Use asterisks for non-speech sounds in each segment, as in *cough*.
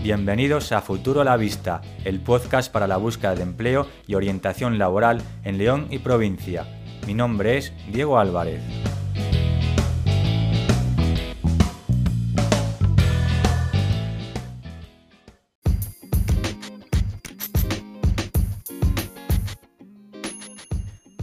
Bienvenidos a Futuro a la Vista, el podcast para la búsqueda de empleo y orientación laboral en León y provincia. Mi nombre es Diego Álvarez.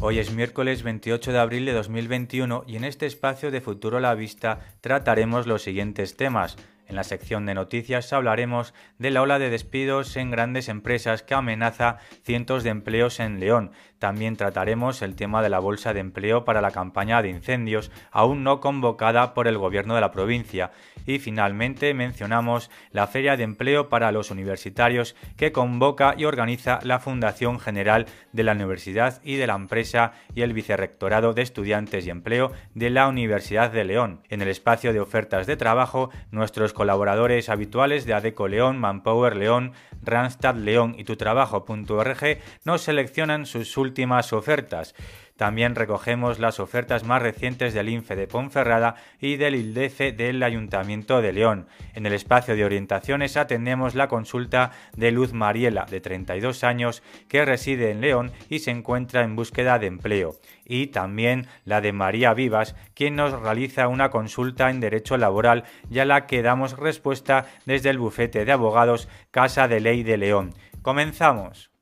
Hoy es miércoles 28 de abril de 2021 y en este espacio de Futuro a la Vista trataremos los siguientes temas. En la sección de noticias hablaremos de la ola de despidos en grandes empresas que amenaza cientos de empleos en León. También trataremos el tema de la bolsa de empleo para la campaña de incendios, aún no convocada por el gobierno de la provincia. Y finalmente mencionamos la Feria de Empleo para los Universitarios que convoca y organiza la Fundación General de la Universidad y de la Empresa y el Vicerrectorado de Estudiantes y Empleo de la Universidad de León. En el espacio de ofertas de trabajo, nuestros colaboradores habituales de ADECO León, Manpower León, Randstad León y tutrabajo.org nos seleccionan sus últimas ofertas. También recogemos las ofertas más recientes del INFE de Ponferrada y del ILDEFE del Ayuntamiento de León. En el espacio de orientaciones atendemos la consulta de Luz Mariela, de 32 años, que reside en León y se encuentra en búsqueda de empleo. Y también la de María Vivas, quien nos realiza una consulta en derecho laboral y a la que damos respuesta desde el bufete de abogados Casa de Ley de León. Comenzamos.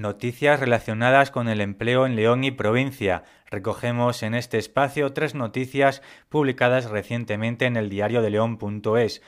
Noticias relacionadas con el empleo en León y provincia. Recogemos en este espacio tres noticias publicadas recientemente en el diario de León.es.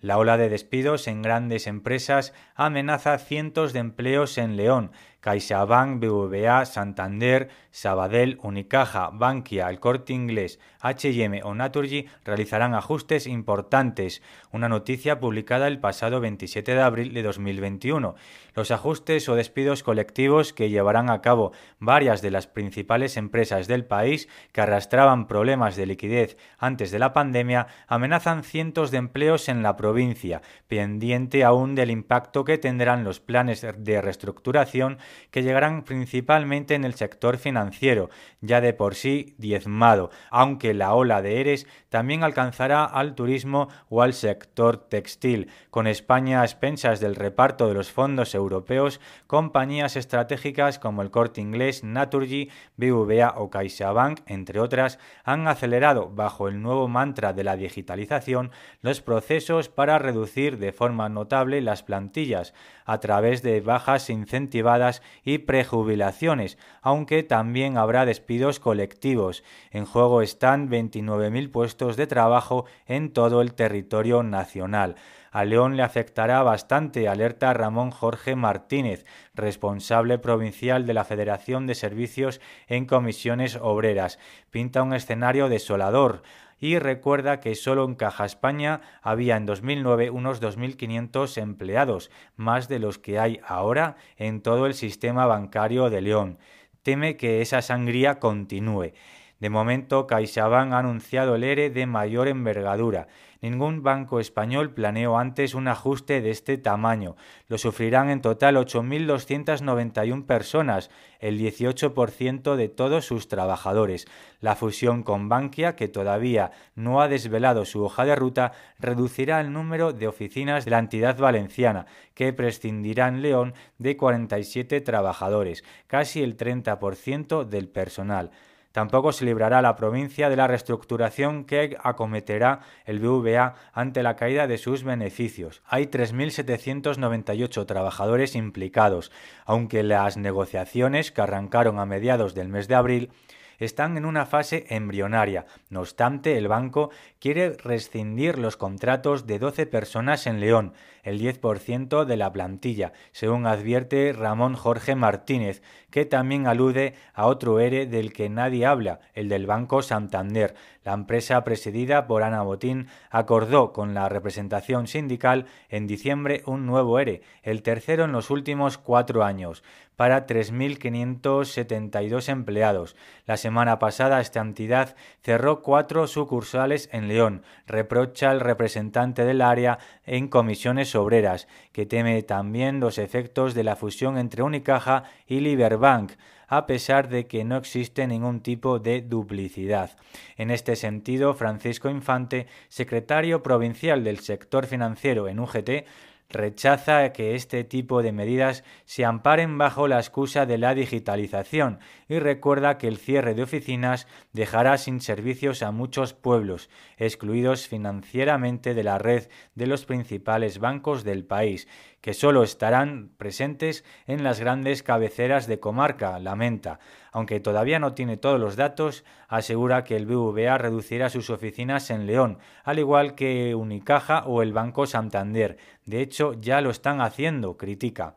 La ola de despidos en grandes empresas amenaza cientos de empleos en León. CaixaBank, BVA, Santander, Sabadell, Unicaja, Bankia, El Corte Inglés, H&M o Naturgy realizarán ajustes importantes. Una noticia publicada el pasado 27 de abril de 2021. Los ajustes o despidos colectivos que llevarán a cabo varias de las principales empresas del país que arrastraban problemas de liquidez antes de la pandemia amenazan cientos de empleos en la provincia, pendiente aún del impacto que tendrán los planes de reestructuración que llegarán principalmente en el sector financiero, ya de por sí diezmado, aunque la ola de ERES también alcanzará al turismo o al sector textil, con España a expensas del reparto de los fondos europeos, compañías estratégicas como el Corte Inglés, Naturgy, BVA o CaixaBank, entre otras, han acelerado bajo el nuevo mantra de la digitalización los procesos para reducir de forma notable las plantillas a través de bajas incentivadas y prejubilaciones, aunque también habrá despidos colectivos. En juego están 29.000 puestos de trabajo en todo el territorio nacional. A León le afectará bastante, alerta Ramón Jorge Martínez, responsable provincial de la Federación de Servicios en Comisiones Obreras. Pinta un escenario desolador y recuerda que solo en Caja España había en 2009 unos 2.500 empleados, más de los que hay ahora en todo el sistema bancario de León. Teme que esa sangría continúe. De momento, CaixaBank ha anunciado el ERE de mayor envergadura. Ningún banco español planeó antes un ajuste de este tamaño. Lo sufrirán en total 8.291 personas, el 18% de todos sus trabajadores. La fusión con Bankia, que todavía no ha desvelado su hoja de ruta, reducirá el número de oficinas de la entidad valenciana, que prescindirá en León de 47 trabajadores, casi el 30% del personal. Tampoco se librará la provincia de la reestructuración que acometerá el BVA ante la caída de sus beneficios. Hay 3.798 trabajadores implicados, aunque las negociaciones que arrancaron a mediados del mes de abril están en una fase embrionaria. No obstante, el banco quiere rescindir los contratos de 12 personas en León, el 10% de la plantilla, según advierte Ramón Jorge Martínez, que también alude a otro ERE del que nadie habla, el del Banco Santander. La empresa presidida por Ana Botín acordó con la representación sindical en diciembre un nuevo ERE, el tercero en los últimos cuatro años, para 3.572 empleados. La semana pasada esta entidad cerró cuatro sucursales en León. Reprocha al representante del área en comisiones obreras, que teme también los efectos de la fusión entre Unicaja y Liberbank a pesar de que no existe ningún tipo de duplicidad. En este sentido, Francisco Infante, secretario provincial del sector financiero en UGT, rechaza que este tipo de medidas se amparen bajo la excusa de la digitalización y recuerda que el cierre de oficinas dejará sin servicios a muchos pueblos, excluidos financieramente de la red de los principales bancos del país, que solo estarán presentes en las grandes cabeceras de comarca, lamenta. Aunque todavía no tiene todos los datos, asegura que el BVA reducirá sus oficinas en León, al igual que Unicaja o el Banco Santander. De hecho, ya lo están haciendo, critica.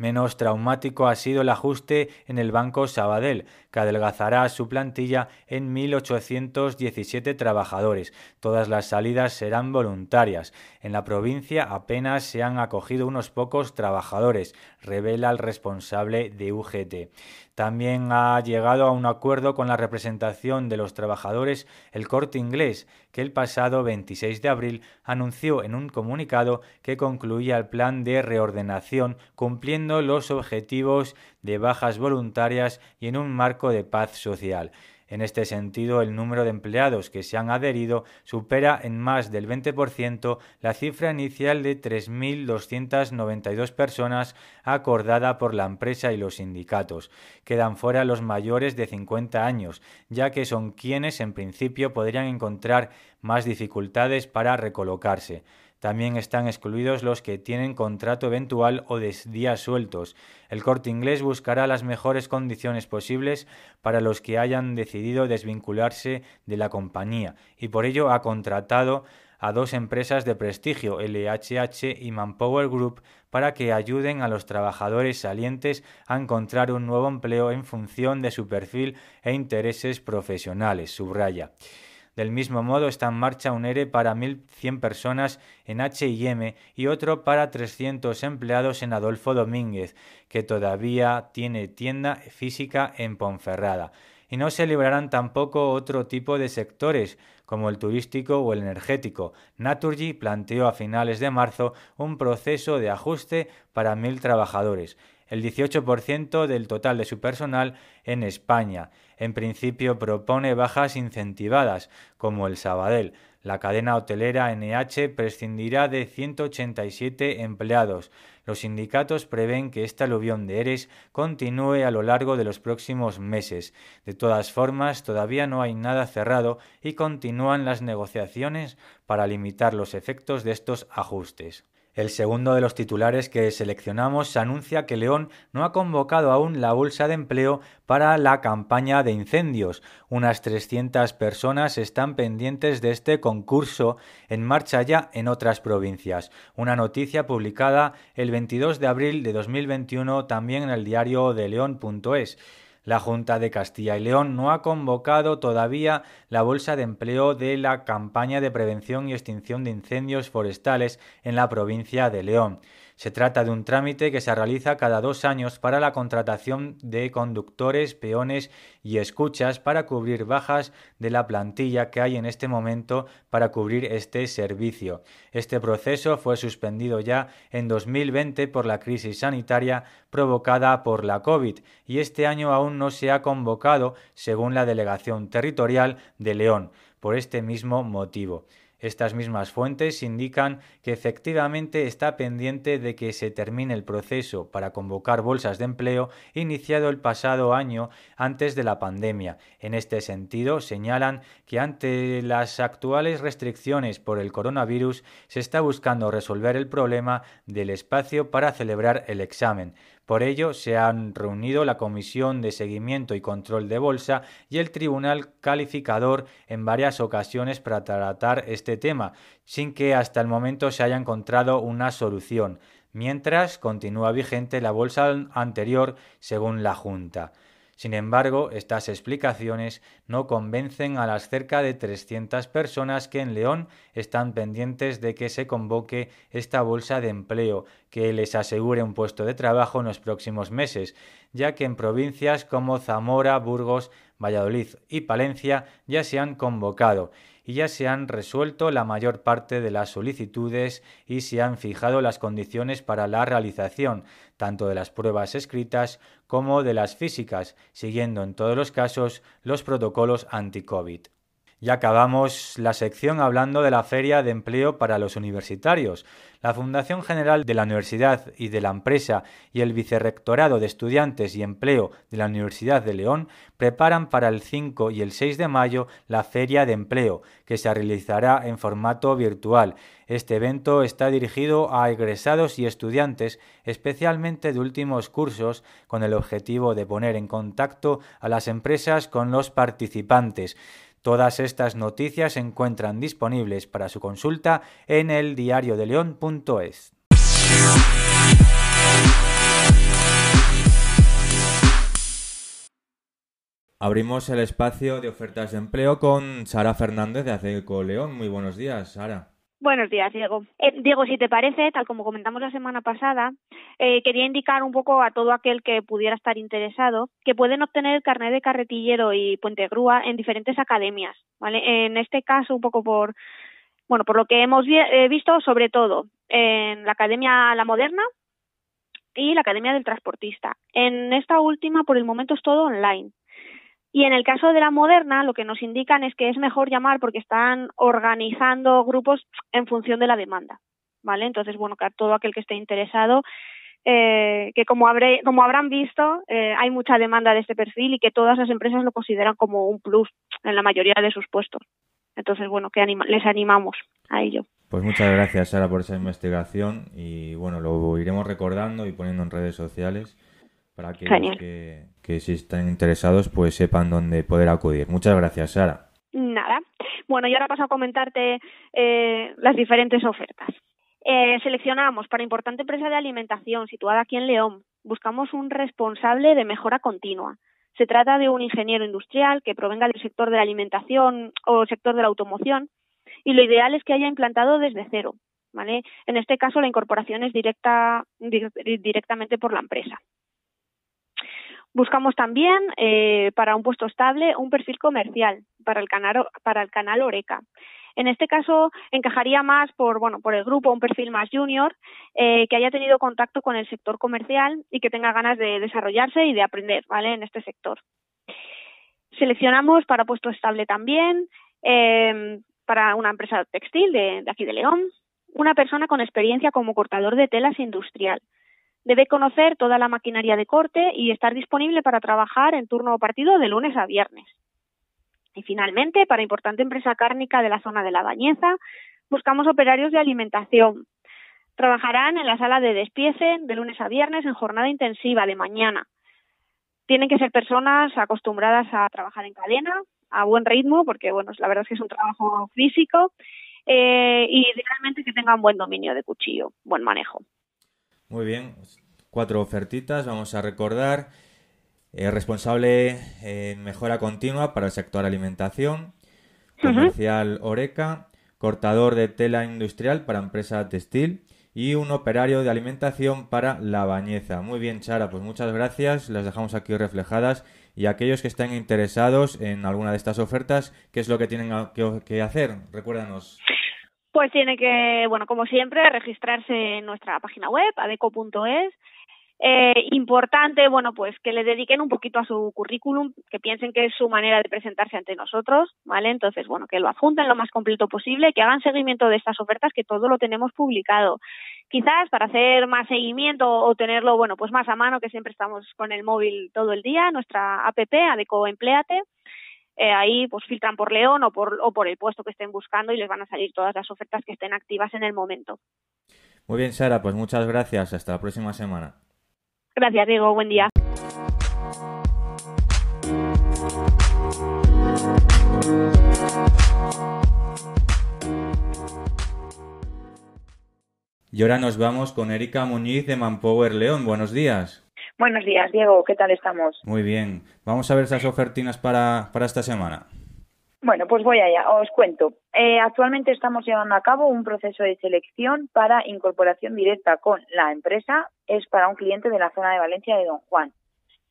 Menos traumático ha sido el ajuste en el Banco Sabadell, que adelgazará su plantilla en 1.817 trabajadores. Todas las salidas serán voluntarias. En la provincia apenas se han acogido unos pocos trabajadores, revela el responsable de UGT. También ha llegado a un acuerdo con la representación de los trabajadores el corte inglés, que el pasado 26 de abril anunció en un comunicado que concluía el plan de reordenación cumpliendo los objetivos de bajas voluntarias y en un marco de paz social. En este sentido, el número de empleados que se han adherido supera en más del 20% la cifra inicial de 3.292 personas acordada por la empresa y los sindicatos. Quedan fuera los mayores de 50 años, ya que son quienes en principio podrían encontrar más dificultades para recolocarse. También están excluidos los que tienen contrato eventual o días sueltos. El corte inglés buscará las mejores condiciones posibles para los que hayan decidido desvincularse de la compañía y por ello ha contratado a dos empresas de prestigio, LHH y Manpower Group, para que ayuden a los trabajadores salientes a encontrar un nuevo empleo en función de su perfil e intereses profesionales, subraya. Del mismo modo está en marcha un ERE para 1.100 personas en H&M y otro para 300 empleados en Adolfo Domínguez, que todavía tiene tienda física en Ponferrada. Y no se librarán tampoco otro tipo de sectores, como el turístico o el energético. Naturgy planteó a finales de marzo un proceso de ajuste para mil trabajadores el 18% del total de su personal en España. En principio propone bajas incentivadas, como el Sabadell. La cadena hotelera NH prescindirá de 187 empleados. Los sindicatos prevén que esta aluvión de ERES continúe a lo largo de los próximos meses. De todas formas, todavía no hay nada cerrado y continúan las negociaciones para limitar los efectos de estos ajustes. El segundo de los titulares que seleccionamos anuncia que León no ha convocado aún la bolsa de empleo para la campaña de incendios. Unas 300 personas están pendientes de este concurso en marcha ya en otras provincias. Una noticia publicada el 22 de abril de 2021 también en el diario de león.es. La Junta de Castilla y León no ha convocado todavía la bolsa de empleo de la campaña de prevención y extinción de incendios forestales en la provincia de León. Se trata de un trámite que se realiza cada dos años para la contratación de conductores, peones y escuchas para cubrir bajas de la plantilla que hay en este momento para cubrir este servicio. Este proceso fue suspendido ya en 2020 por la crisis sanitaria provocada por la COVID y este año aún no se ha convocado según la Delegación Territorial de León por este mismo motivo. Estas mismas fuentes indican que efectivamente está pendiente de que se termine el proceso para convocar bolsas de empleo iniciado el pasado año antes de la pandemia. En este sentido, señalan que ante las actuales restricciones por el coronavirus se está buscando resolver el problema del espacio para celebrar el examen. Por ello, se han reunido la Comisión de Seguimiento y Control de Bolsa y el Tribunal Calificador en varias ocasiones para tratar este tema, sin que hasta el momento se haya encontrado una solución, mientras continúa vigente la bolsa anterior según la Junta. Sin embargo, estas explicaciones no convencen a las cerca de 300 personas que en León están pendientes de que se convoque esta bolsa de empleo, que les asegure un puesto de trabajo en los próximos meses, ya que en provincias como Zamora, Burgos, Valladolid y Palencia ya se han convocado y ya se han resuelto la mayor parte de las solicitudes y se han fijado las condiciones para la realización tanto de las pruebas escritas como de las físicas, siguiendo en todos los casos los protocolos anti-COVID. Ya acabamos la sección hablando de la Feria de Empleo para los Universitarios. La Fundación General de la Universidad y de la Empresa y el Vicerrectorado de Estudiantes y Empleo de la Universidad de León preparan para el 5 y el 6 de mayo la Feria de Empleo, que se realizará en formato virtual. Este evento está dirigido a egresados y estudiantes, especialmente de últimos cursos, con el objetivo de poner en contacto a las empresas con los participantes. Todas estas noticias se encuentran disponibles para su consulta en el diariodeleon.es. Abrimos el espacio de ofertas de empleo con Sara Fernández de Aceco León. Muy buenos días, Sara. Buenos días, Diego. Eh, Diego, si te parece, tal como comentamos la semana pasada, eh, quería indicar un poco a todo aquel que pudiera estar interesado que pueden obtener el carnet de carretillero y puente grúa en diferentes academias, ¿vale? En este caso, un poco por, bueno, por lo que hemos eh, visto, sobre todo en la Academia La Moderna y la Academia del Transportista. En esta última, por el momento, es todo online. Y en el caso de la moderna, lo que nos indican es que es mejor llamar porque están organizando grupos en función de la demanda, ¿vale? Entonces, bueno, que a todo aquel que esté interesado, eh, que como, habré, como habrán visto, eh, hay mucha demanda de este perfil y que todas las empresas lo consideran como un plus en la mayoría de sus puestos. Entonces, bueno, que les animamos a ello. Pues muchas gracias, Sara, por esa investigación y, bueno, lo iremos recordando y poniendo en redes sociales para que, que si están interesados pues sepan dónde poder acudir. Muchas gracias, Sara. Nada. Bueno, y ahora paso a comentarte eh, las diferentes ofertas. Eh, seleccionamos para importante empresa de alimentación situada aquí en León. Buscamos un responsable de mejora continua. Se trata de un ingeniero industrial que provenga del sector de la alimentación o sector de la automoción y lo ideal es que haya implantado desde cero. ¿vale? En este caso la incorporación es directa, directamente por la empresa. Buscamos también eh, para un puesto estable un perfil comercial para el canal, para Oreca. En este caso encajaría más por bueno por el grupo un perfil más junior eh, que haya tenido contacto con el sector comercial y que tenga ganas de desarrollarse y de aprender vale en este sector. Seleccionamos para puesto estable también eh, para una empresa textil de aquí de León una persona con experiencia como cortador de telas industrial Debe conocer toda la maquinaria de corte y estar disponible para trabajar en turno o partido de lunes a viernes. Y finalmente, para importante empresa cárnica de la zona de la Bañeza, buscamos operarios de alimentación. Trabajarán en la sala de despiece de lunes a viernes en jornada intensiva de mañana. Tienen que ser personas acostumbradas a trabajar en cadena, a buen ritmo, porque bueno, la verdad es que es un trabajo físico, eh, y idealmente que tengan buen dominio de cuchillo, buen manejo. Muy bien, cuatro ofertitas, vamos a recordar. Eh, responsable en mejora continua para el sector alimentación, comercial Oreca, cortador de tela industrial para empresa textil y un operario de alimentación para la bañeza. Muy bien, Chara, pues muchas gracias, las dejamos aquí reflejadas y aquellos que estén interesados en alguna de estas ofertas, ¿qué es lo que tienen que hacer? Recuérdanos. Pues tiene que, bueno, como siempre, registrarse en nuestra página web, adeco.es. Eh, importante, bueno, pues que le dediquen un poquito a su currículum, que piensen que es su manera de presentarse ante nosotros, ¿vale? Entonces, bueno, que lo adjunten lo más completo posible, que hagan seguimiento de estas ofertas, que todo lo tenemos publicado. Quizás para hacer más seguimiento o tenerlo, bueno, pues más a mano, que siempre estamos con el móvil todo el día, nuestra app, Adeco Empleate, eh, ahí pues filtran por León o por, o por el puesto que estén buscando y les van a salir todas las ofertas que estén activas en el momento. Muy bien, Sara, pues muchas gracias. Hasta la próxima semana. Gracias, Diego. Buen día. Y ahora nos vamos con Erika Muñiz de Manpower León. Buenos días. Buenos días, Diego. ¿Qué tal estamos? Muy bien. Vamos a ver esas ofertinas para, para esta semana. Bueno, pues voy allá. Os cuento. Eh, actualmente estamos llevando a cabo un proceso de selección para incorporación directa con la empresa. Es para un cliente de la zona de Valencia de Don Juan,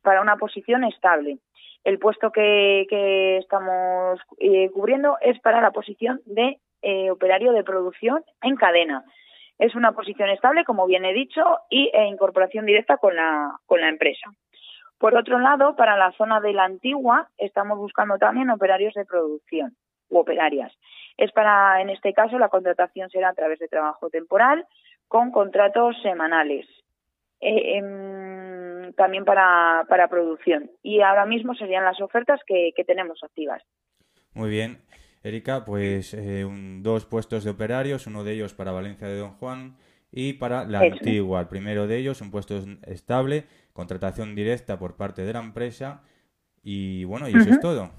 para una posición estable. El puesto que, que estamos eh, cubriendo es para la posición de eh, operario de producción en cadena. Es una posición estable, como bien he dicho, y e incorporación directa con la, con la empresa. Por otro lado, para la zona de la antigua, estamos buscando también operarios de producción u operarias. Es para, en este caso, la contratación será a través de trabajo temporal con contratos semanales. Eh, em, también para, para producción. Y ahora mismo serían las ofertas que, que tenemos activas. Muy bien. Erika, pues eh, dos puestos de operarios, uno de ellos para Valencia de Don Juan y para la antigua. El primero de ellos, un puesto estable, contratación directa por parte de la empresa y bueno, y eso es todo.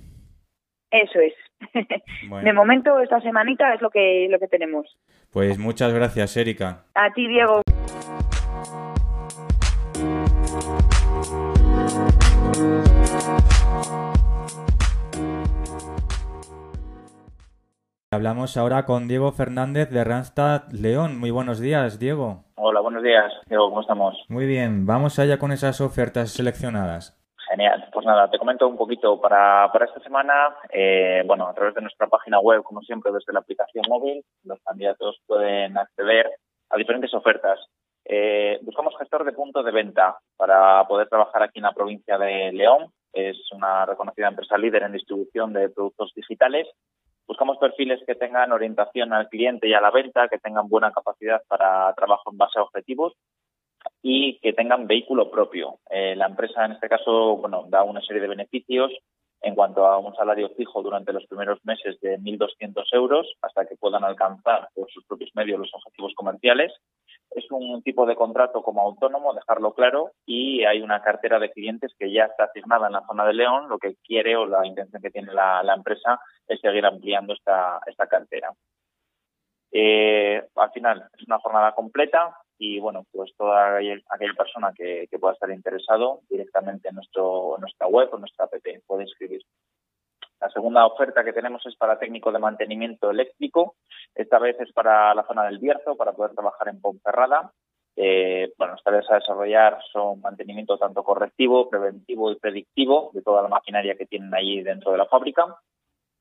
Eso es. *laughs* De momento, esta semanita es lo que, lo que tenemos. Pues muchas gracias, Erika. A ti, Diego. Hablamos ahora con Diego Fernández de Randstad León. Muy buenos días, Diego. Hola, buenos días, Diego, ¿cómo estamos? Muy bien, vamos allá con esas ofertas seleccionadas. Genial, pues nada, te comento un poquito para, para esta semana. Eh, bueno, a través de nuestra página web, como siempre, desde la aplicación móvil, los candidatos pueden acceder a diferentes ofertas. Eh, buscamos gestor de punto de venta para poder trabajar aquí en la provincia de León. Es una reconocida empresa líder en distribución de productos digitales Buscamos perfiles que tengan orientación al cliente y a la venta, que tengan buena capacidad para trabajo en base a objetivos y que tengan vehículo propio. Eh, la empresa, en este caso, bueno, da una serie de beneficios en cuanto a un salario fijo durante los primeros meses de 1.200 euros hasta que puedan alcanzar por sus propios medios los objetivos comerciales es un tipo de contrato como autónomo, dejarlo claro, y hay una cartera de clientes que ya está asignada en la zona de León. Lo que quiere o la intención que tiene la, empresa es seguir ampliando esta, esta cartera. Eh, al final es una jornada completa y bueno, pues toda aquella persona que, pueda estar interesado directamente en, nuestro, nuestra web o nuestra app puede inscribirse. La segunda oferta que tenemos es para técnico de mantenimiento eléctrico. Esta vez es para la zona del Bierzo, para poder trabajar en Ponferrada. Eh, bueno, las tareas a desarrollar son mantenimiento tanto correctivo, preventivo y predictivo de toda la maquinaria que tienen allí dentro de la fábrica.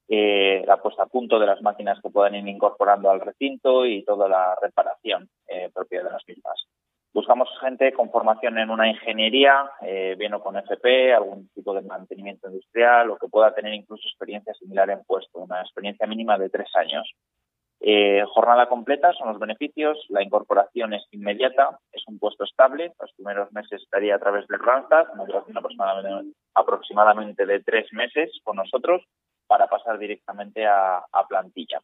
Eh, la puesta a punto de las máquinas que puedan ir incorporando al recinto y toda la reparación eh, propia de las mismas. Buscamos gente con formación en una ingeniería, eh, bien o con FP, algún tipo de mantenimiento industrial o que pueda tener incluso experiencia similar en puesto, una experiencia mínima de tres años. Eh, jornada completa son los beneficios, la incorporación es inmediata, es un puesto estable, los primeros meses estaría a través de Randstad, una duración aproximadamente, aproximadamente de tres meses con nosotros para pasar directamente a plantilla.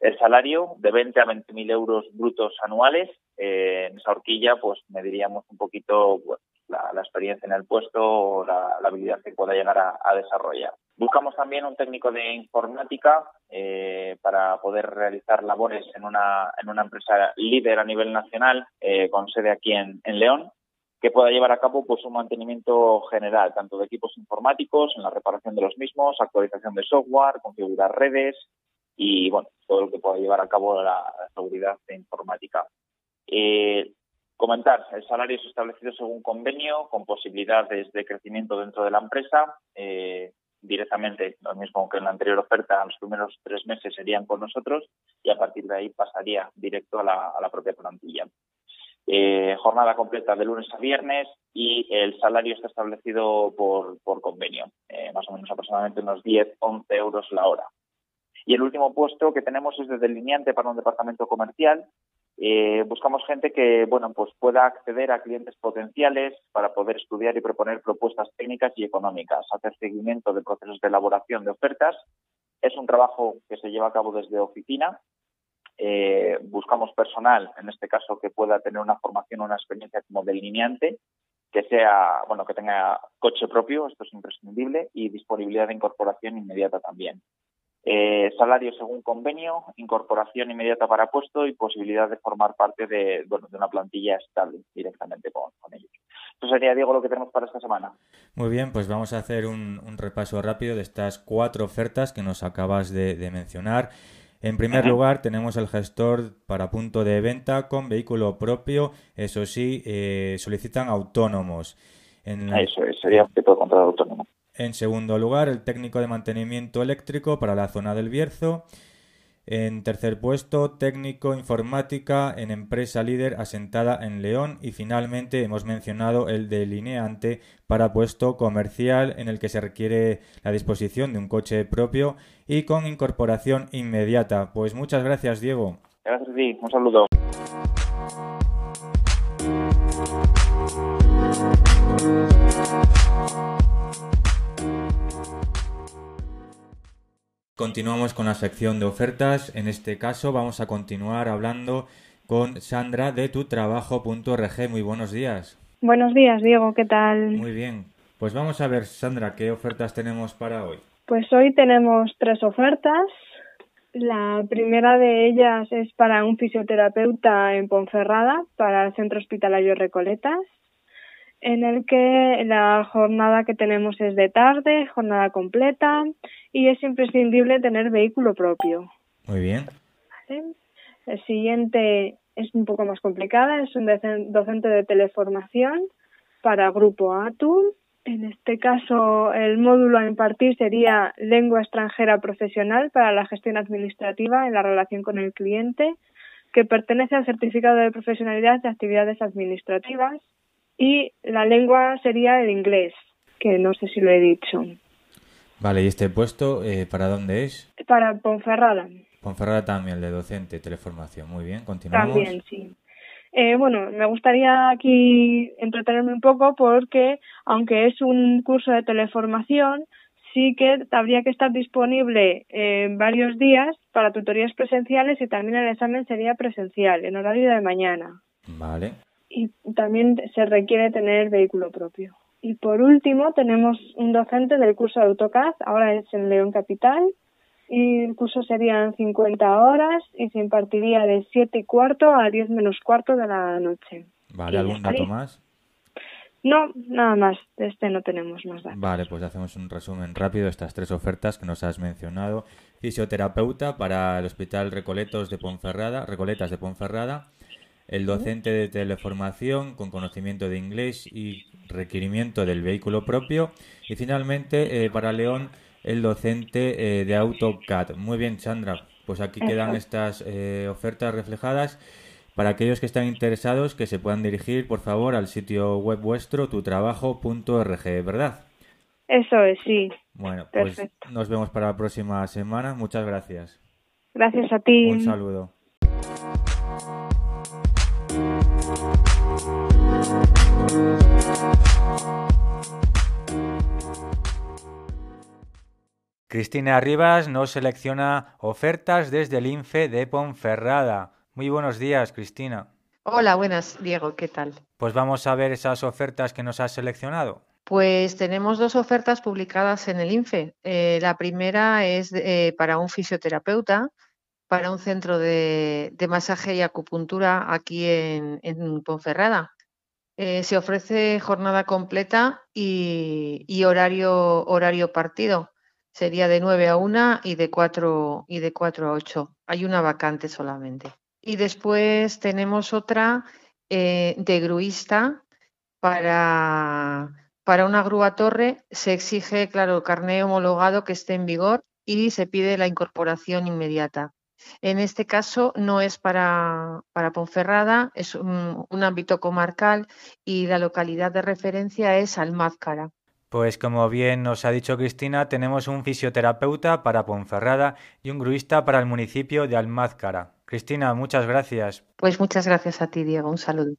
El salario de 20 a 20.000 euros brutos anuales, eh, en esa horquilla, pues mediríamos un poquito la, experiencia en el puesto o la, habilidad que pueda llegar a, desarrollar. Buscamos también un técnico de informática eh, para poder realizar labores en una, en una empresa líder a nivel nacional eh, con sede aquí en, en León que pueda llevar a cabo pues un mantenimiento general, tanto de equipos informáticos, en la reparación de los mismos, actualización de software, configurar redes, y bueno, todo lo que pueda llevar a cabo la, seguridad informática. Eh, comentar, el salario es establecido según convenio, con posibilidades de crecimiento dentro de la empresa. Eh, directamente, lo mismo que en la anterior oferta, los primeros tres meses serían con nosotros y a partir de ahí pasaría directo a la, propia plantilla. Eh, jornada completa de lunes a viernes y el salario está establecido por, por convenio, más o menos aproximadamente unos 10-11 euros la hora. Y el último puesto que tenemos es de delineante para un departamento comercial. Eh, buscamos gente que bueno pues pueda acceder a clientes potenciales para poder estudiar y proponer propuestas técnicas y económicas, hacer seguimiento de procesos de elaboración de ofertas. Es un trabajo que se lleva a cabo desde oficina. Eh, buscamos personal, en este caso, que pueda tener una formación una experiencia como delineante, que sea, bueno, que tenga coche propio, esto es imprescindible, y disponibilidad de incorporación inmediata también. Eh, salario según convenio, incorporación inmediata para puesto y posibilidad de formar parte de, bueno, de una plantilla estable directamente con, ellos. Eso sería, Diego, lo que tenemos para esta semana. Muy bien, pues vamos a hacer un, repaso rápido de estas cuatro ofertas que nos acabas de, mencionar. En primer lugar, tenemos el gestor para punto de venta con vehículo propio. Eso sí, eh, solicitan autónomos. Eso sería un tipo de contrato autónomo. En segundo lugar, el técnico de mantenimiento eléctrico para la zona del Bierzo. En tercer puesto, técnico informática en empresa líder asentada en León. Y finalmente hemos mencionado el delineante para puesto comercial en el que se requiere la disposición de un coche propio y con incorporación inmediata. Pues muchas gracias, Diego. Gracias a. Un saludo. Continuamos con la sección de ofertas. En este caso vamos a continuar hablando con Sandra de tutrabajo.org. Muy buenos días. Buenos días, Diego. ¿Qué tal? Muy bien. Pues vamos a ver, Sandra, ¿qué ofertas tenemos para hoy? Pues hoy tenemos tres ofertas. La primera de ellas es para un fisioterapeuta en Ponferrada, para el Centro Hospitalario Recoletas en el que la jornada que tenemos es de tarde, jornada completa y es imprescindible tener vehículo propio. Muy bien. El siguiente es un poco más complicada, es un docente de teleformación para Grupo ATU. En este caso, el módulo a impartir sería Lengua extranjera profesional para la gestión administrativa en la relación con el cliente, que pertenece al certificado de profesionalidad de actividades administrativas y la lengua sería el inglés, que no sé si lo he dicho. Vale, ¿y este puesto eh, para dónde es? Para Ponferrada. Ponferrada también, de docente, teleformación. Muy bien, continuamos. También, sí. Eh, bueno, me gustaría aquí entretenerme un poco porque, aunque es un curso de teleformación, sí que habría que estar disponible en varios días para tutorías presenciales y también el examen sería presencial, en horario de mañana. Vale y también se requiere tener vehículo propio. Y por último tenemos un docente del curso de AutoCAD, ahora es en León Capital, y el curso serían 50 horas y se impartiría de 7 y cuarto a 10 menos cuarto de la noche. Vale, ¿algún dato más? No, nada más, de este no tenemos más datos. Vale, pues hacemos un resumen rápido de estas tres ofertas que nos has mencionado. Fisioterapeuta para el Hospital Recoletos de Ponferrada, Recoletas de Ponferrada, el docente de teleformación con conocimiento de inglés y requerimiento del vehículo propio y finalmente eh, para León el docente eh, de AutoCAD. Muy bien, Sandra, pues aquí quedan estas eh, ofertas reflejadas. Para aquellos que están interesados, que se puedan dirigir, por favor, al sitio web vuestro, tutrabajo.org, ¿verdad? Eso es, sí. Bueno, pues nos vemos para la próxima semana. Muchas gracias. Gracias a ti. Un saludo. Cristina Rivas nos selecciona ofertas desde el INFE de Ponferrada. Muy buenos días, Cristina. Hola, buenas, Diego, ¿qué tal? Pues vamos a ver esas ofertas que nos has seleccionado. Pues tenemos dos ofertas publicadas en el INFE. Eh, la primera es eh, para un fisioterapeuta, para un centro de, masaje y acupuntura aquí en, Ponferrada. Eh, se ofrece jornada completa y, y, horario, horario partido sería de 9 a 1 y de 4, y de 4 a 8. Hay una vacante solamente. Y después tenemos otra eh, de gruista para, para una grúa torre. Se exige, claro, carné homologado que esté en vigor y se pide la incorporación inmediata. En este caso no es para, para Ponferrada, es un, ámbito comarcal y la localidad de referencia es Almázcara. Pues como bien nos ha dicho Cristina, tenemos un fisioterapeuta para Ponferrada y un gruista para el municipio de Almázcara. Cristina, muchas gracias. Pues muchas gracias a ti, Diego. Un saludo.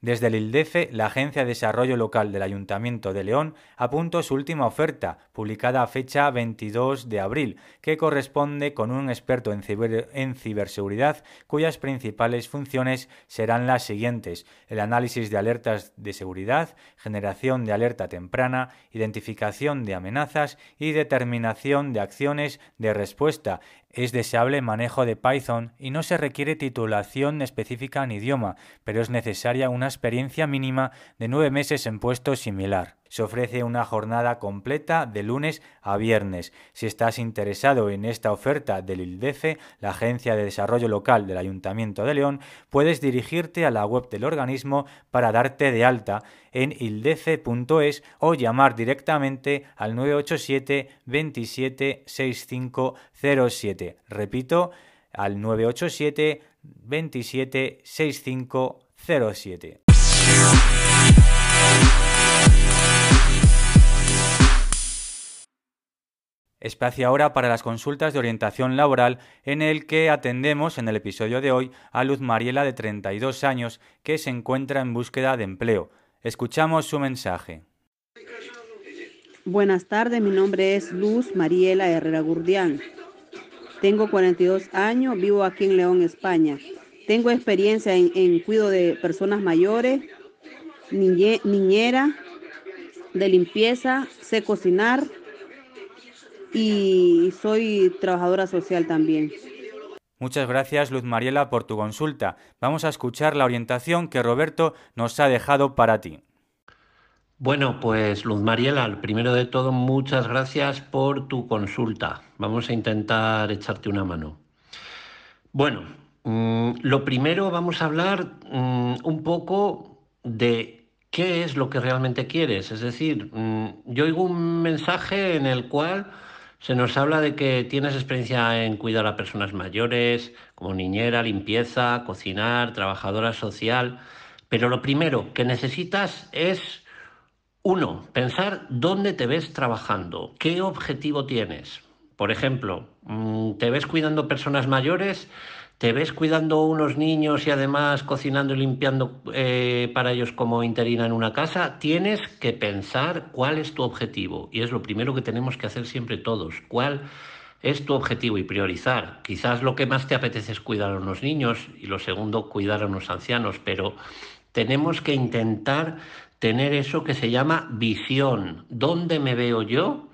Desde el ILDEFE, la Agencia de Desarrollo Local del Ayuntamiento de León apuntó su última oferta, publicada a fecha 22 de abril, que corresponde con un experto en, ciberseguridad cuyas principales funciones serán las siguientes: el análisis de alertas de seguridad, generación de alerta temprana, identificación de amenazas y determinación de acciones de respuesta, es deseable manejo de Python y no se requiere titulación específica en idioma, pero es necesaria una experiencia mínima de nueve meses en puesto similar. Se ofrece una jornada completa de lunes a viernes. Si estás interesado en esta oferta del ILDEFE, la Agencia de Desarrollo Local del Ayuntamiento de León, puedes dirigirte a la web del organismo para darte de alta en ildefe.es o llamar directamente al 987 27 6507. Repito, al 987 27 6507. Espacio ahora para las consultas de orientación laboral en el que atendemos en el episodio de hoy a Luz Mariela de 32 años que se encuentra en búsqueda de empleo. Escuchamos su mensaje. Buenas tardes, mi nombre es Luz Mariela Herrera Gurdián. Tengo 42 años, vivo aquí en León, España. Tengo experiencia en, en cuidado de personas mayores, niñera, de limpieza, sé cocinar y soy trabajadora social también. Muchas gracias Luz Mariela por tu consulta. Vamos a escuchar la orientación que Roberto nos ha dejado para ti. Bueno, pues Luz Mariela, primero de todo, muchas gracias por tu consulta. Vamos a intentar echarte una mano. Bueno, mm, lo primero vamos a hablar mm, un poco de qué es lo que realmente quieres. Es decir, mm, yo oigo un mensaje en el cual se nos habla de que tienes experiencia en cuidar a personas mayores, como niñera, limpieza, cocinar, trabajadora social, pero lo primero que necesitas es, uno, pensar dónde te ves trabajando, qué objetivo tienes. Por ejemplo, mm, ¿te ves cuidando personas mayores? Te ves cuidando unos niños y además cocinando y limpiando eh, para ellos como interina en una casa, tienes que pensar cuál es tu objetivo. Y es lo primero que tenemos que hacer siempre todos. ¿Cuál es tu objetivo y priorizar? Quizás lo que más te apetece es cuidar a unos niños y lo segundo, cuidar a unos ancianos, pero tenemos que intentar tener eso que se llama visión. ¿Dónde me veo yo?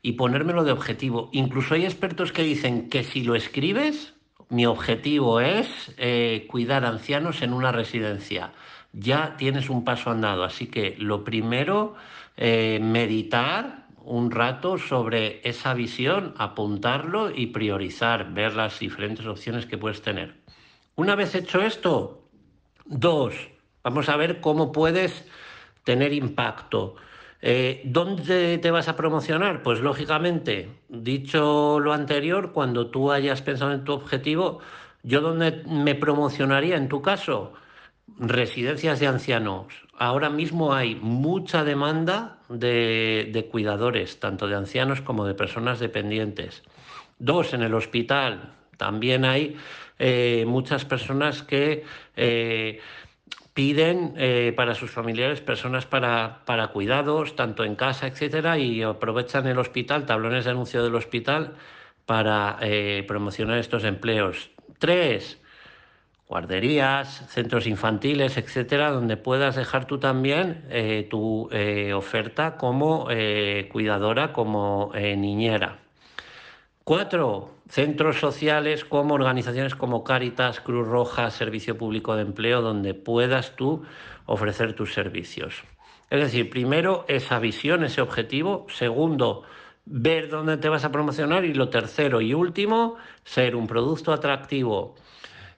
Y ponérmelo de objetivo. Incluso hay expertos que dicen que si lo escribes, mi objetivo es eh, cuidar ancianos en una residencia. Ya tienes un paso andado, así que lo primero, eh, meditar un rato sobre esa visión, apuntarlo y priorizar, ver las diferentes opciones que puedes tener. Una vez hecho esto, dos, vamos a ver cómo puedes tener impacto. Eh, ¿Dónde te vas a promocionar? Pues lógicamente, dicho lo anterior, cuando tú hayas pensado en tu objetivo, ¿yo dónde me promocionaría en tu caso? Residencias de ancianos. Ahora mismo hay mucha demanda de, cuidadores, tanto de ancianos como de personas dependientes. Dos, en el hospital. También hay eh, muchas personas que... Eh, piden eh, para sus familiares personas para, para, cuidados, tanto en casa, etcétera, y aprovechan el hospital, tablones de anuncio del hospital, para eh, promocionar estos empleos. Tres, guarderías, centros infantiles, etcétera, donde puedas dejar tú también eh, tu oferta como cuidadora, como niñera. Cuatro, centros sociales como organizaciones como Cáritas, Cruz Roja, Servicio Público de Empleo, donde puedas tú ofrecer tus servicios. Es decir, primero esa visión, ese objetivo. Segundo, ver dónde te vas a promocionar. Y lo tercero y último, ser un producto atractivo.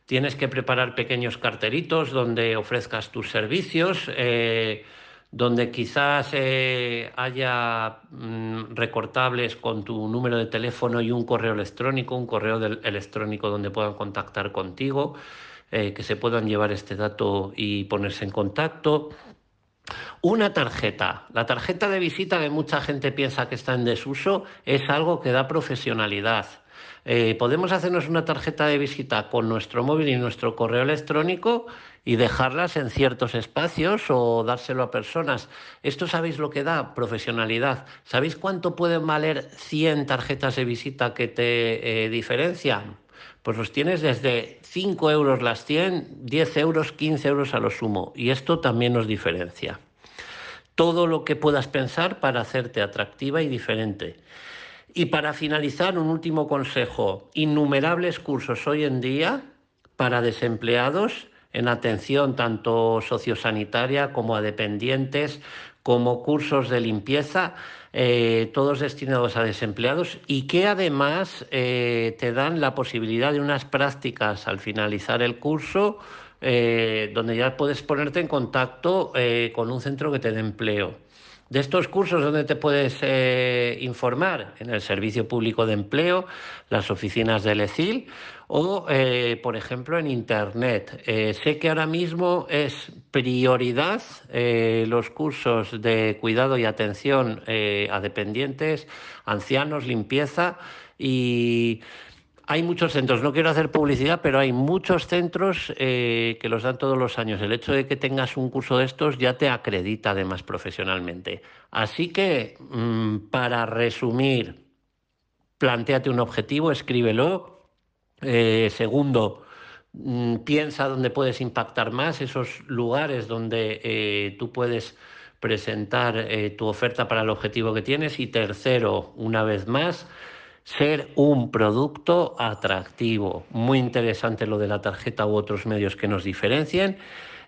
Tienes que preparar pequeños carteritos donde ofrezcas tus servicios. Eh, donde quizás eh, haya mm, recortables con tu número de teléfono y un correo electrónico, un correo electrónico donde puedan contactar contigo, eh, que se puedan llevar este dato y ponerse en contacto. Una tarjeta. La tarjeta de visita que mucha gente piensa que está en desuso es algo que da profesionalidad. Eh, podemos hacernos una tarjeta de visita con nuestro móvil y nuestro correo electrónico y dejarlas en ciertos espacios o dárselo a personas. Esto sabéis lo que da profesionalidad. ¿Sabéis cuánto pueden valer 100 tarjetas de visita que te eh, diferencian? Pues los tienes desde 5 euros las 100, 10 euros, 15 euros a lo sumo. Y esto también nos diferencia. Todo lo que puedas pensar para hacerte atractiva y diferente. Y para finalizar, un último consejo. Innumerables cursos hoy en día para desempleados en atención tanto sociosanitaria como a dependientes, como cursos de limpieza, eh, todos destinados a desempleados y que además eh, te dan la posibilidad de unas prácticas al finalizar el curso eh, donde ya puedes ponerte en contacto con un centro que te dé empleo. De estos cursos, ¿dónde te puedes informar? En el Servicio Público de Empleo, las oficinas del ECIL o, eh, por ejemplo, en Internet. Eh, sé que ahora mismo es prioridad eh, los cursos de cuidado y atención a dependientes, ancianos, limpieza y hay muchos centros, no quiero hacer publicidad, pero hay muchos centros que los dan todos los años. El hecho de que tengas un curso de estos ya te acredita además profesionalmente. Así que, mm, para resumir, planteate un objetivo, escríbelo, eh, segundo, mm, piensa dónde puedes impactar más, esos lugares donde eh, tú puedes presentar eh, tu oferta para el objetivo que tienes. Y tercero, una vez más, ser un producto atractivo. Muy interesante lo de la tarjeta u otros medios que nos diferencien.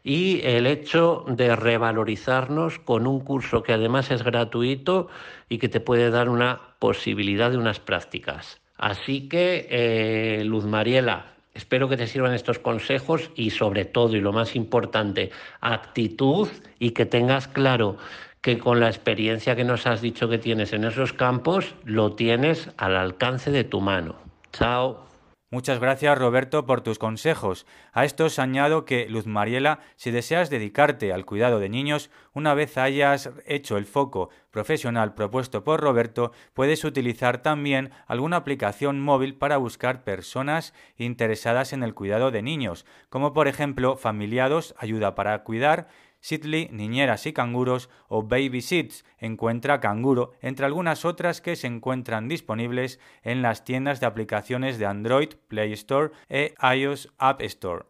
Y el hecho de revalorizarnos con un curso que además es gratuito y que te puede dar una posibilidad de unas prácticas. Así que, eh, Luz Mariela, espero que te sirvan estos consejos y sobre todo, y lo más importante, actitud y que tengas claro que con la experiencia que nos has dicho que tienes en esos campos, lo tienes al alcance de tu mano. Chao. Muchas gracias Roberto por tus consejos. A estos añado que, Luz Mariela, si deseas dedicarte al cuidado de niños, una vez hayas hecho el foco profesional propuesto por Roberto, puedes utilizar también alguna aplicación móvil para buscar personas interesadas en el cuidado de niños, como por ejemplo Familiados, Ayuda para Cuidar, Sidley, Niñeras y Canguros o Baby Seats, Encuentra Canguro, entre algunas otras que se encuentran disponibles en las tiendas de aplicaciones de Android, Play Store e iOS App Store.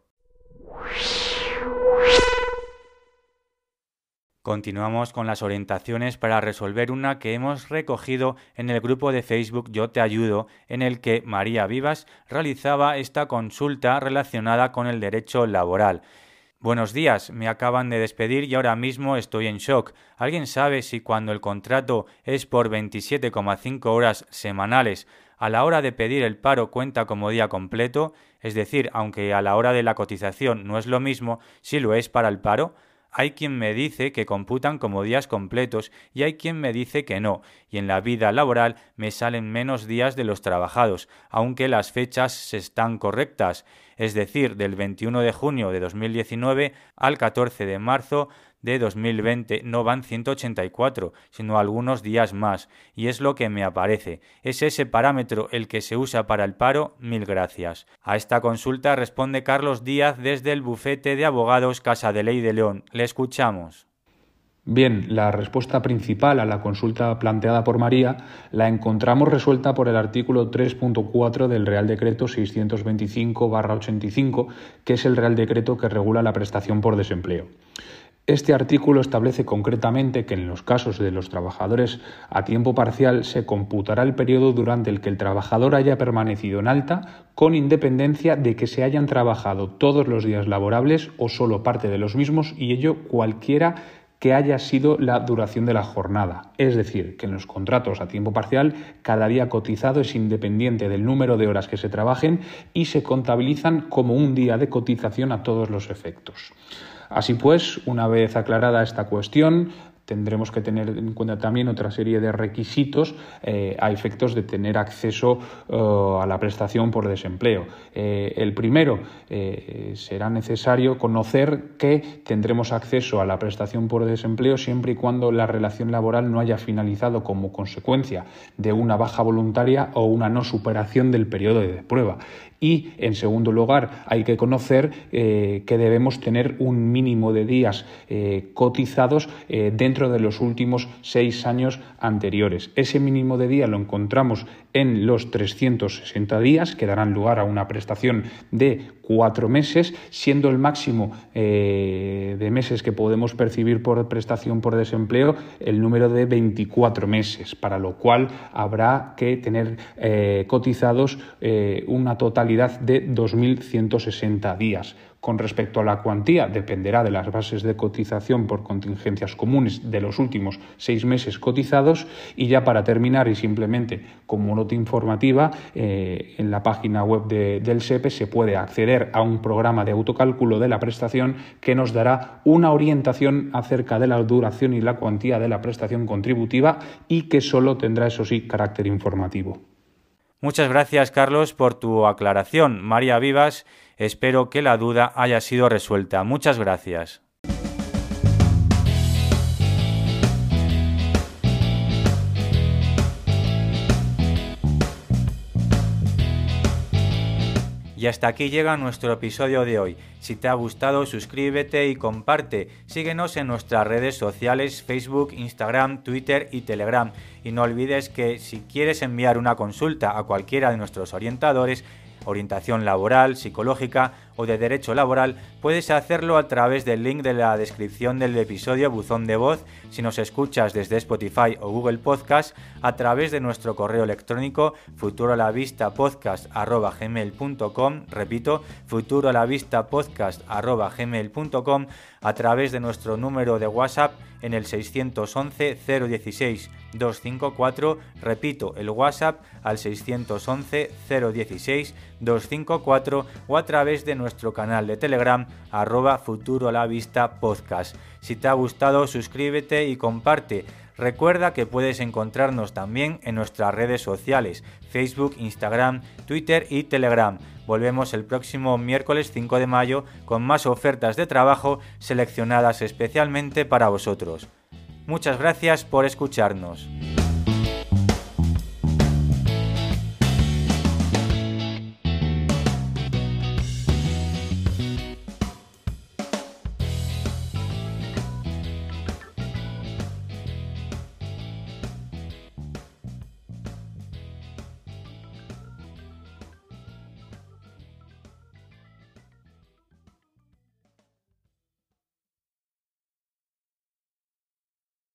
Continuamos con las orientaciones para resolver una que hemos recogido en el grupo de Facebook Yo Te Ayudo, en el que María Vivas realizaba esta consulta relacionada con el derecho laboral. Buenos días, me acaban de despedir y ahora mismo estoy en shock. ¿Alguien sabe si cuando el contrato es por 27,5 horas semanales, a la hora de pedir el paro cuenta como día completo? Es decir, aunque a la hora de la cotización no es lo mismo, si lo es para el paro. Hay quien me dice que computan como días completos y hay quien me dice que no, y en la vida laboral me salen menos días de los trabajados, aunque las fechas están correctas es decir, del 21 de junio de 2019 al 14 de marzo de 2020 no van 184, sino algunos días más, y es lo que me aparece. ¿Es ese parámetro el que se usa para el paro? Mil gracias. A esta consulta responde Carlos Díaz desde el bufete de abogados Casa de Ley de León. Le escuchamos. Bien, la respuesta principal a la consulta planteada por María la encontramos resuelta por el artículo 3.4 del Real Decreto 625-85, que es el Real Decreto que regula la prestación por desempleo. Este artículo establece concretamente que en los casos de los trabajadores a tiempo parcial se computará el periodo durante el que el trabajador haya permanecido en alta con independencia de que se hayan trabajado todos los días laborables o solo parte de los mismos y ello cualquiera que haya sido la duración de la jornada. Es decir, que en los contratos a tiempo parcial cada día cotizado es independiente del número de horas que se trabajen y se contabilizan como un día de cotización a todos los efectos. Así pues, una vez aclarada esta cuestión, tendremos que tener en cuenta también otra serie de requisitos eh, a efectos de tener acceso eh, a la prestación por desempleo. Eh, el primero, será necesario conocer que tendremos acceso a la prestación por desempleo siempre y cuando la relación laboral no haya finalizado como consecuencia de una baja voluntaria o una no superación del periodo de prueba. Y, en segundo lugar, hay que conocer que debemos tener un mínimo de días cotizados dentro dentro de los últimos seis años anteriores. Ese mínimo de día lo encontramos en los 360 días, que darán lugar a una prestación de cuatro meses, siendo el máximo eh, de meses que podemos percibir por prestación por desempleo el número de 24 meses, para lo cual habrá que tener eh, cotizados eh, una totalidad de 2.160 días. Con respecto a la cuantía, dependerá de las bases de cotización por contingencias comunes de los últimos seis meses cotizados. Y ya para terminar, y simplemente como nota informativa, eh, en la página web del SEPE se puede acceder a un programa de autocálculo de la prestación que nos dará una orientación acerca de la duración y la cuantía de la prestación contributiva y que solo tendrá, eso sí, carácter informativo. Muchas gracias, Carlos, por tu aclaración. María Vivas, espero que la duda haya sido resuelta. Muchas gracias. Y hasta aquí llega nuestro episodio de hoy. Si te ha gustado, suscríbete y comparte. Síguenos en nuestras redes sociales Facebook, Instagram, Twitter y Telegram. Y no olvides que si quieres enviar una consulta a cualquiera de nuestros orientadores, orientación laboral, psicológica o de derecho laboral, puedes hacerlo a través del link de la descripción del episodio Buzón de Voz. Si nos escuchas desde Spotify o Google Podcast, a través de nuestro correo electrónico futurolavistapodcast.gmail.com, repito, futurolavistapodcast.gmail.com, a través de nuestro número de WhatsApp en el 611 016 254, repito, el WhatsApp al 611 016 254 o a través de nuestro canal de Telegram arroba futuro la vista podcast. Si te ha gustado suscríbete y comparte. Recuerda que puedes encontrarnos también en nuestras redes sociales, Facebook, Instagram, Twitter y Telegram. Volvemos el próximo miércoles 5 de mayo con más ofertas de trabajo seleccionadas especialmente para vosotros. Muchas gracias por escucharnos.